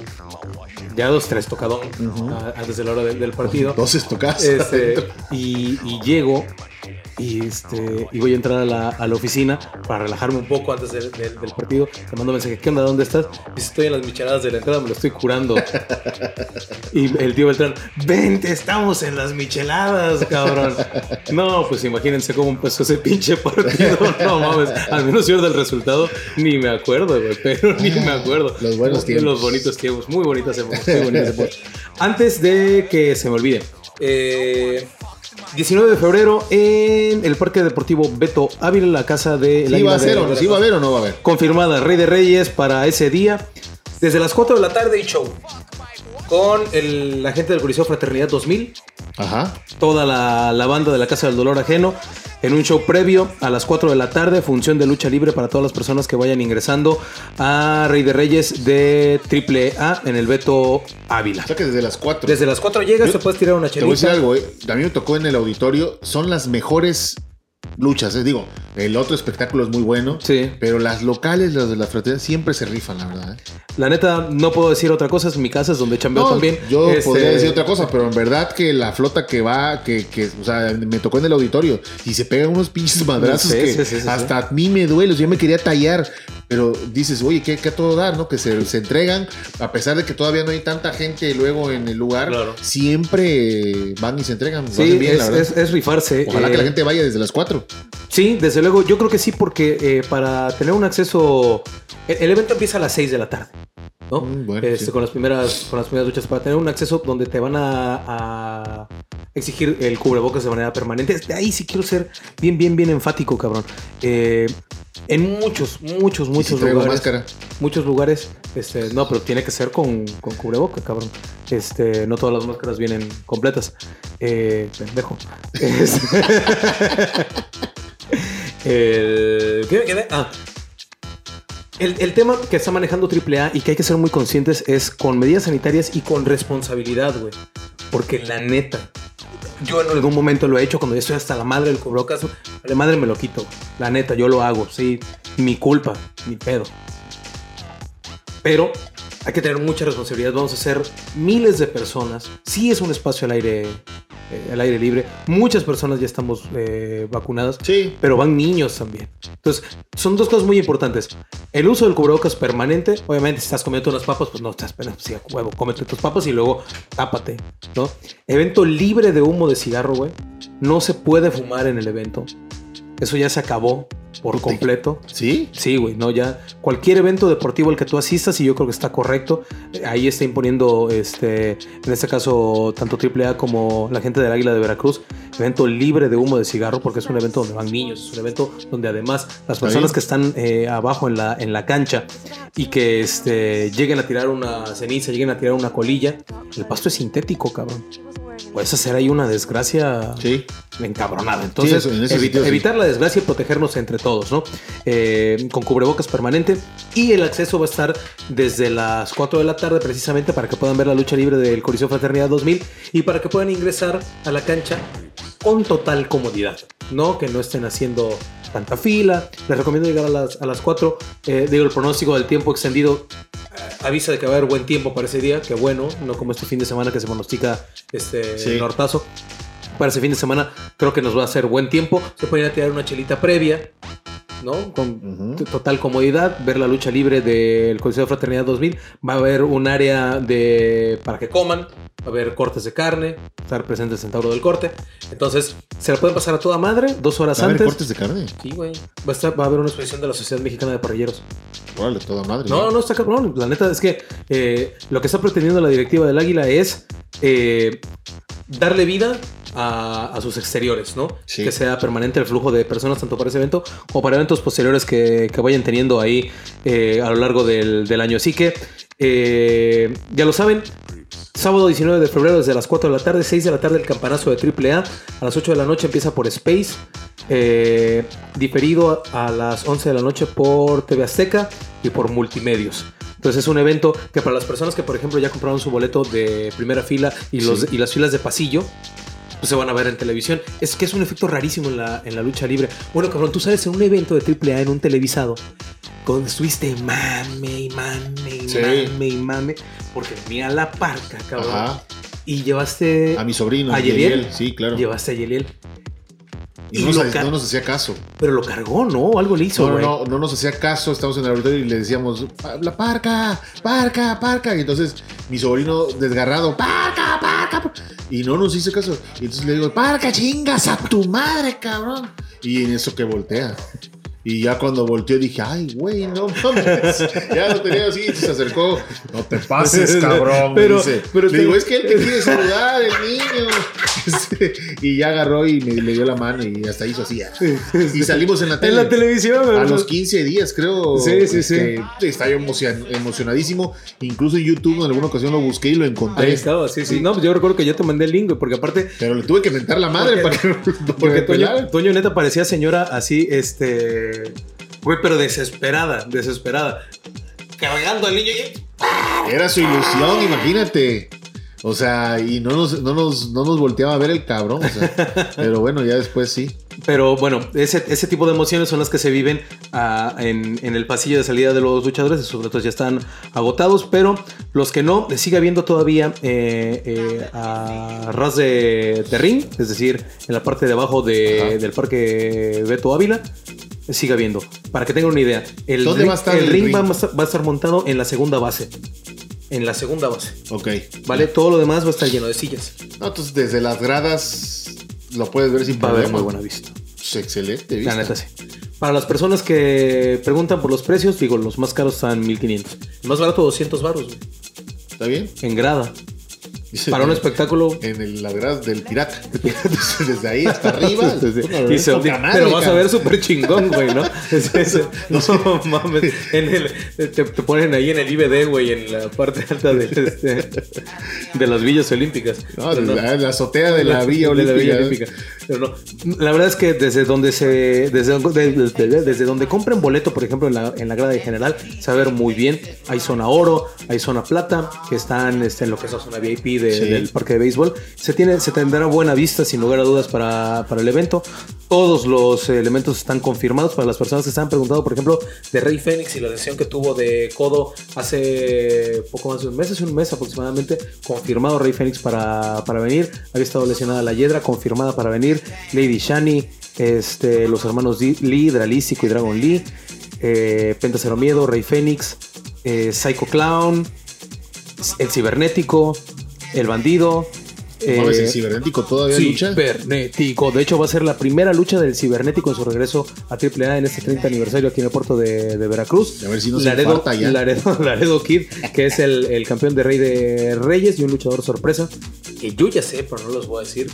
ya dos, tres tocadón antes de la hora del, del partido. Entonces tocas. Este, y, y llego y, este, y voy a entrar a la, a la oficina para relajarme un poco antes del, partido. Te mando mensaje, ¿qué onda? ¿Dónde estás? Dice, estoy en las micheladas de la entrada, me lo estoy curando. (laughs) y el tío Beltrán, vente, estamos en las micheladas, cabrón. No, pues imagínense cómo empezó ese pinche partido. (laughs) No mames, al menos yo del resultado ni me acuerdo, güey, pero ni me acuerdo. Los buenos tiempos. Los bonitos tiempos, muy bonitas épocas, muy bonitas (laughs) épocas. Antes de que se me olvide, eh, 19 de febrero en el Parque Deportivo Beto Ávila, la casa de ¿Sí va a ser o no? ¿Sí va a haber o no va a haber? Confirmada, Rey de Reyes para ese día. Desde las 4 de la tarde y show. Con el, la gente del Coliseo Fraternidad 2000 Ajá. toda la, la banda de la Casa del Dolor Ajeno en un show previo a las 4 de la tarde, función de lucha libre para todas las personas que vayan ingresando a Rey de Reyes de AAA en el Beto Ávila. O sea que desde las 4. Desde las 4 llegas, Yo- te puedes tirar una Te voy a decir chelita. algo, eh. A mí me tocó en el auditorio. Son las mejores luchas. eh. Digo, el otro espectáculo es muy bueno. Sí. Pero las locales, las de la fraternidad, siempre se rifan, la verdad. eh. La neta, no puedo decir otra cosa, es mi casa, es donde chambeo No, también. Yo Este, podría decir otra cosa, pero en verdad que la flota que va, que, que, o sea, me tocó en el auditorio y se pegan unos pinches madrazos que sí, sí, sí, hasta a mí me duele. Yo me quería tallar, pero dices, oye, ¿qué, qué a todo dar, no? Que se, se entregan, a pesar de que todavía no hay tanta gente luego en el lugar, Claro. siempre van y se entregan. Sí, bien, la es, verdad. es- es rifarse. Ojalá eh, que la gente vaya desde las 4. Sí, desde luego, yo creo que sí, porque eh, para tener un acceso. El, el evento empieza a las 6 de la tarde, ¿no? Mm, bueno, Este, sí. con, las primeras, con las primeras duchas, para tener un acceso donde te van a, a exigir el cubrebocas de manera permanente. De ahí sí quiero ser bien, bien, bien enfático, cabrón. Eh, en muchos, muchos, Muchos traigo lugares. máscara. Muchos lugares, este, no, pero tiene que ser con, con cubrebocas, cabrón. Este, no todas las máscaras vienen completas. Eh, pendejo. (laughs) El, ¿qué me quedé? Ah. El, el tema que está manejando AAA y que hay que ser muy conscientes es con medidas sanitarias y con responsabilidad, güey. Porque la neta, yo en algún momento lo he hecho cuando ya estoy hasta la madre del cubrebocas. La madre me lo quito. La neta, yo lo hago, sí. Mi culpa, mi pedo. Pero hay que tener mucha responsabilidad. Vamos a ser miles de personas. Sí es un espacio al aire, eh, al aire libre. Muchas personas ya estamos eh, vacunadas. Sí. Pero van niños también. Entonces, son dos cosas muy importantes. El uso del cubrebocas permanente. Obviamente, si estás comiendo unas papas, pues no estás, pero sí, a huevo, cómete tus papas y luego tápate, ¿no? Evento libre de humo de cigarro, güey. No se puede fumar en el evento. Eso ya se acabó por completo. ¿Sí? Sí, güey, no, ya cualquier evento deportivo al que tú asistas, y yo creo que está correcto, eh, ahí está imponiendo, este, en este caso, tanto AAA como la gente del Águila de Veracruz, evento libre de humo de cigarro, porque es un evento donde van niños, es un evento donde además las personas que están eh, abajo en la, en la cancha y que este, lleguen a tirar una ceniza, lleguen a tirar una colilla, el pasto es sintético, cabrón. Puedes hacer ahí una desgracia Sí. encabronada. Entonces, Sí, eso, en ese evi- sentido, sí. evitar la desgracia y protegernos entre todos, ¿no? Eh, con cubrebocas permanente. Y el acceso va a estar desde las 4 de la tarde, precisamente para que puedan ver la lucha libre del Coliseo Fraternidad 2000 y para que puedan ingresar a la cancha con total comodidad, ¿no? Que no estén haciendo tanta fila. Les recomiendo llegar a las, a las 4. Eh, digo, el pronóstico del tiempo extendido eh, avisa de que va a haber buen tiempo para ese día, que bueno, no como este fin de semana que se pronostica este Sí. nortazo. Para ese fin de semana creo que nos va a hacer buen tiempo. Se pueden ir a tirar una chelita previa, ¿no? Con total comodidad, ver la lucha libre del Coliseo de Fraternidad 2000. Va a haber un área de para que coman, va a haber cortes de carne, estar presente el centauro del corte. Entonces, se la pueden pasar a toda madre, dos horas ¿Va a haber antes. cortes de carne? Sí, güey. Va a, estar- va a haber una exposición de la Sociedad Mexicana de Parrilleros. Órale, toda madre. No, no, está cabrón. La neta es que eh, lo que está pretendiendo la directiva del Águila es eh, darle vida a, a sus exteriores, ¿no? Sí. Que sea permanente el flujo de personas, tanto para ese evento como para eventos posteriores que, que vayan teniendo ahí eh, a lo largo del, del año. Así que, eh, ya lo saben. Sábado 19 de febrero desde las 4 de la tarde, 6 de la tarde el campanazo de AAA. A las 8 de la noche empieza por Space. eh, diferido a las 11 de la noche por TV Azteca y por Multimedios. Entonces es un evento que para las personas que por ejemplo ya compraron su boleto de primera fila y, los, Sí. y las filas de pasillo, pues se van a ver en televisión. Es que es un efecto rarísimo en la, en la lucha libre. Bueno, cabrón, tú sales en un evento de AAA en un televisado donde estuviste mame y mame y Sí. mame y mame porque venía la parca, cabrón. Ajá. Y llevaste A mi sobrino. ¿A Yeliel? Sí, claro. llevaste a Yeliel. Y Y no, nos, no hacía caso. Pero lo cargó, ¿no? Algo le hizo, No, güey. no, no nos hacía caso, estamos en el laboratorio y le decíamos, la parca, parca, parca. Y entonces mi sobrino desgarrado, parca, parca. Parca", Y no nos hizo caso. Y entonces le digo, parca, chingas a tu madre, cabrón. Y en eso que voltea. Y ya cuando volteó dije, ay, güey, no mames. (laughs) Ya lo tenía así, se acercó. No te pases, (laughs) cabrón. Pero- dice. pero le digo, es que él te quiere saludar, el niño. (laughs) Este, y ya agarró y me, le dio la mano y hasta hizo así. Y salimos en la tele. En la televisión. A los 15 días, creo. Sí, sí, este, Estaba yo emocion- emocionadísimo. Incluso en YouTube en alguna ocasión lo busqué y lo Ahí encontré. estaba, sí, sí. No, pues yo recuerdo que yo te mandé el link, porque aparte Pero le tuve que mentar la madre Porque- para que Porque me Toño. Toño neta parecía señora así, este. Güey, pero desesperada, desesperada. Cargando al niño y. Era su ilusión, imagínate. O sea, y no nos, no nos, no nos volteaba a ver el cabrón. o sea. (laughs) pero bueno, ya después sí. Pero bueno, ese, ese tipo de emociones son las que se viven ah, en, en el pasillo de salida de los luchadores. Esos boletos ya están agotados, pero los que no, sigue habiendo todavía eh, eh, a ras de, de ring, es decir, en la parte de abajo de- del parque Beto Ávila. Sigue habiendo. Para que tengan una idea, el, ¿Dónde ring, va a estar el el ring ring? va a estar- va a estar montado en la segunda base. En la segunda base. Ok. ¿Vale? Todo lo demás va a estar lleno de sillas. No, entonces desde las gradas lo puedes ver sin Va a haber muy buena vista. Pues, excelente La vista. neta sí. Para las personas que preguntan por los precios, digo, los más caros están 1500. El más barato 200 baros, güey, ¿Está bien? en grada. (laughs) Para un espectáculo En el, las gradas del pirata. (laughs) desde ahí hasta (laughs) arriba. Y se- madre, pero vas a ver súper chingón, güey, ¿no? Es- es- no mames. En el, te, te ponen ahí en el IBD, güey, en la parte alta de, este, de las villas olímpicas. No, la, la azotea de la Villa De la Olímpica. Villa Olímpica. Pero no. La verdad es que desde donde se. Desde, de- de- de- desde donde compren boleto, por ejemplo, en la, en la grada de general, se va a ver muy bien. Hay zona oro, hay zona plata, que están este, en lo que es la zona VIP de- Sí. del parque de béisbol. Se, tiene, se tendrá buena vista, sin lugar a dudas, para, para el evento. Todos los elementos están confirmados para las personas que se han preguntado, por ejemplo, de Rey Fénix y la lesión que tuvo de codo hace poco más de un mes, hace un mes aproximadamente, confirmado Rey Fénix para, para venir. Había estado lesionada la Yedra, confirmada para venir. Lady Shani, este, los hermanos Lee, Dralístico y Dragon Lee, eh, Penta Cero Miedo, Rey Fénix, eh, Psycho Clown, el Cibernético, el Bandido. Eh, el cibernético todavía lucha. Cibernético. De hecho, va a ser la primera lucha del cibernético en su regreso a AAA en este 30 aniversario aquí en el puerto de, de Veracruz. A ver si no Laredo, ya. Laredo, (laughs) Laredo Kid, que es el, el campeón de Rey de Reyes y un luchador sorpresa. Que yo ya sé, pero no los voy a decir.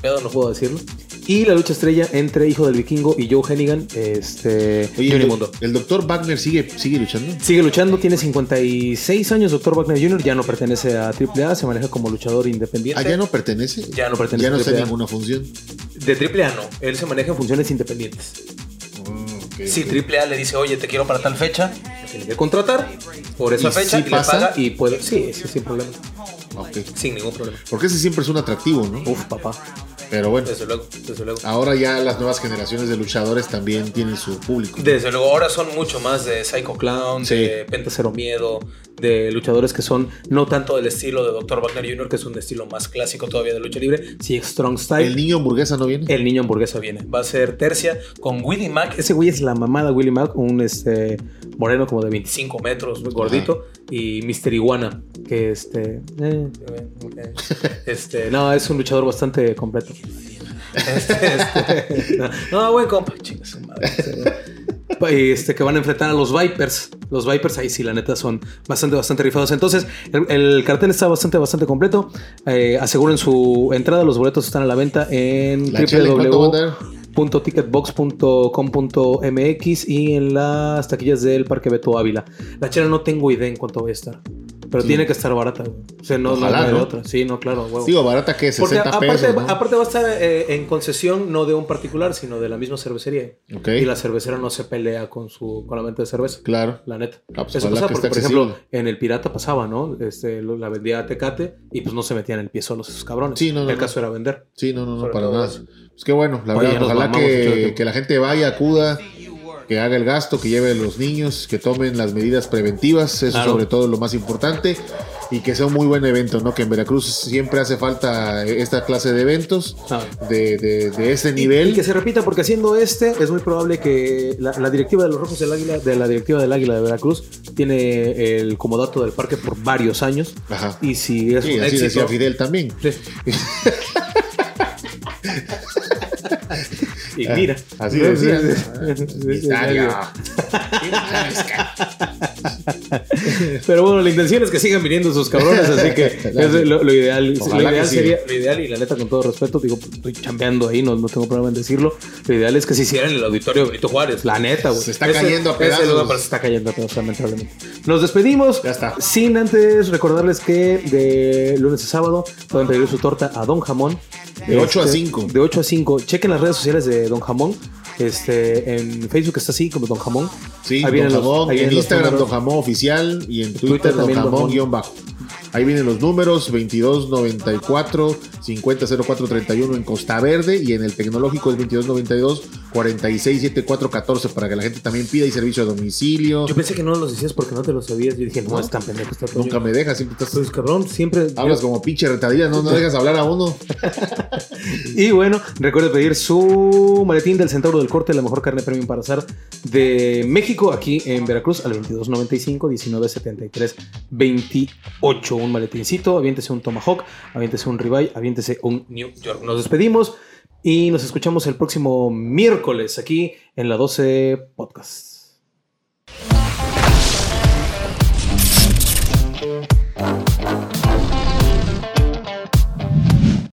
Pedo, no puedo decirlo. Y la lucha estrella entre Hijo del Vikingo y Joe Hennigan, este, Oye, el, Mundo. el doctor Wagner sigue, sigue luchando. Sigue luchando, tiene 56 años, Dr. Wagner Jr. Ya no pertenece a AAA, se maneja como luchador independiente. ¿Ah, ya no pertenece? Ya no pertenece Ya no a está en ninguna función. De AAA no, él se maneja en funciones independientes. Si ok. AAA le dice, oye, te quiero para tal fecha, tiene que contratar por esa ¿Y fecha sí y le pasa? paga y puede. Sí, sí, sin problema. Sin ningún problema. Porque ese siempre es un atractivo, ¿no? Uf, papá. Pero bueno, Desde luego, desde luego. ahora ya las nuevas generaciones de luchadores también tienen su público. Desde luego, ahora son mucho más de Psycho Clown, Sí. de Penta Cero Miedo, de luchadores que son no tanto del estilo de Dr. Wagner Jr., que es un estilo más clásico todavía de lucha libre, sí, Strong Style. ¿El niño hamburguesa no viene? El niño hamburguesa viene. Va a ser tercia con Willy Mack. Ese güey es la mamada Willy Mack, un este moreno como de 25 metros, gordito. Y Mr. Iguana, que este, eh, (laughs) este. No, es un luchador bastante completo. Este, este, (laughs) no, no, buen compa. Chinga su madre. Y este, que van a enfrentar a los Vipers. Los Vipers ahí sí, la neta, son bastante, bastante rifados. Entonces, el, el cartel está bastante, bastante completo. Eh, aseguren su entrada. Los boletos están a la venta en ¿La www.ticketbox.com.mx y en las taquillas del Parque Beto Ávila. La chela no tengo idea en cuánto va a estar. Pero Sí. tiene que estar barata, güey. O sea, no, Ojalá, de ¿no? otra. Sí, no, claro, huevo. Digo, barata que Porque 60 aparte, pesos. ¿no? aparte va a estar eh, en concesión no de un particular, sino de la misma cervecería. Ok. Y la cervecera no se pelea con su con la venta de cerveza. Claro. La neta. Ah, pues Eso que porque, por ejemplo, en el Pirata pasaba, ¿no? Este, la vendía a Tecate y pues no se metían el pie solos esos cabrones. Sí, no, no, el no. caso era vender. Sí, no, no, no, Sobre para nada. eso. Pues qué bueno, la Oye, verdad. Ojalá que, que la gente vaya, acuda, que haga el gasto, que lleve a los niños, que tomen las medidas preventivas. Eso Claro. sobre todo es lo más importante. y que sea un muy buen evento, ¿no? Que en Veracruz siempre hace falta esta clase de eventos Ah. de, de, de ese Y, nivel. y que se repita, porque haciendo este, es muy probable que la, la directiva de los Rojos del Águila, de la directiva del Águila de Veracruz, tiene el comodato del parque por varios años. Ajá. Y si es Sí, un así éxito. decía Fidel también. Sí. (laughs) y mira. Así decía. Estadio. (laughs) (laughs) Pero bueno, la intención es que sigan viniendo sus cabrones, así que (laughs) es lo, lo ideal. Lo ideal sería, lo ideal, y la neta, con todo respeto, digo, pues, estoy chambeando ahí, no, no tengo problema en decirlo. Lo ideal es que se hicieran en el auditorio Benito Juárez, la neta, güey. Se está cayendo a pedazos. lugar, pero se está cayendo a pedazos, lamentablemente. Nos despedimos. Ya está. Sin antes recordarles que de lunes a sábado pueden pedir su torta a Don Jamón. De 8 a 5. De 8 a 5. Chequen las redes sociales de Don Jamón. Este, en Facebook está así, como Don Jamón. Sí, Ahí Don los- Jamón, ahí vienen en los Instagram. Don Jamón Oficial y en Twitter Twitter, Don también Don Jamón Jamón. guion bajo. Ahí vienen los números 2294 500431 en Costa Verde y en el tecnológico es 2292 467414 para que la gente también pida y servicio a domicilio. Yo pensé que no los decías porque no te lo sabías. Yo dije, no, No. es tan pendejo. Está todo Nunca me dejas, siempre estás Pues cabrón, siempre. hablas como pinche retadilla, no, no dejas hablar a uno. (laughs) Y bueno, recuerde pedir su maletín del Centauro del Corte, la mejor carne premium para asar de México, aquí en Veracruz, al 2295 1973 28. Un maletincito, aviéntese un Tomahawk, aviéntese un Ribeye, un New York. Nos despedimos y nos escuchamos el próximo miércoles aquí en la 12 Podcast.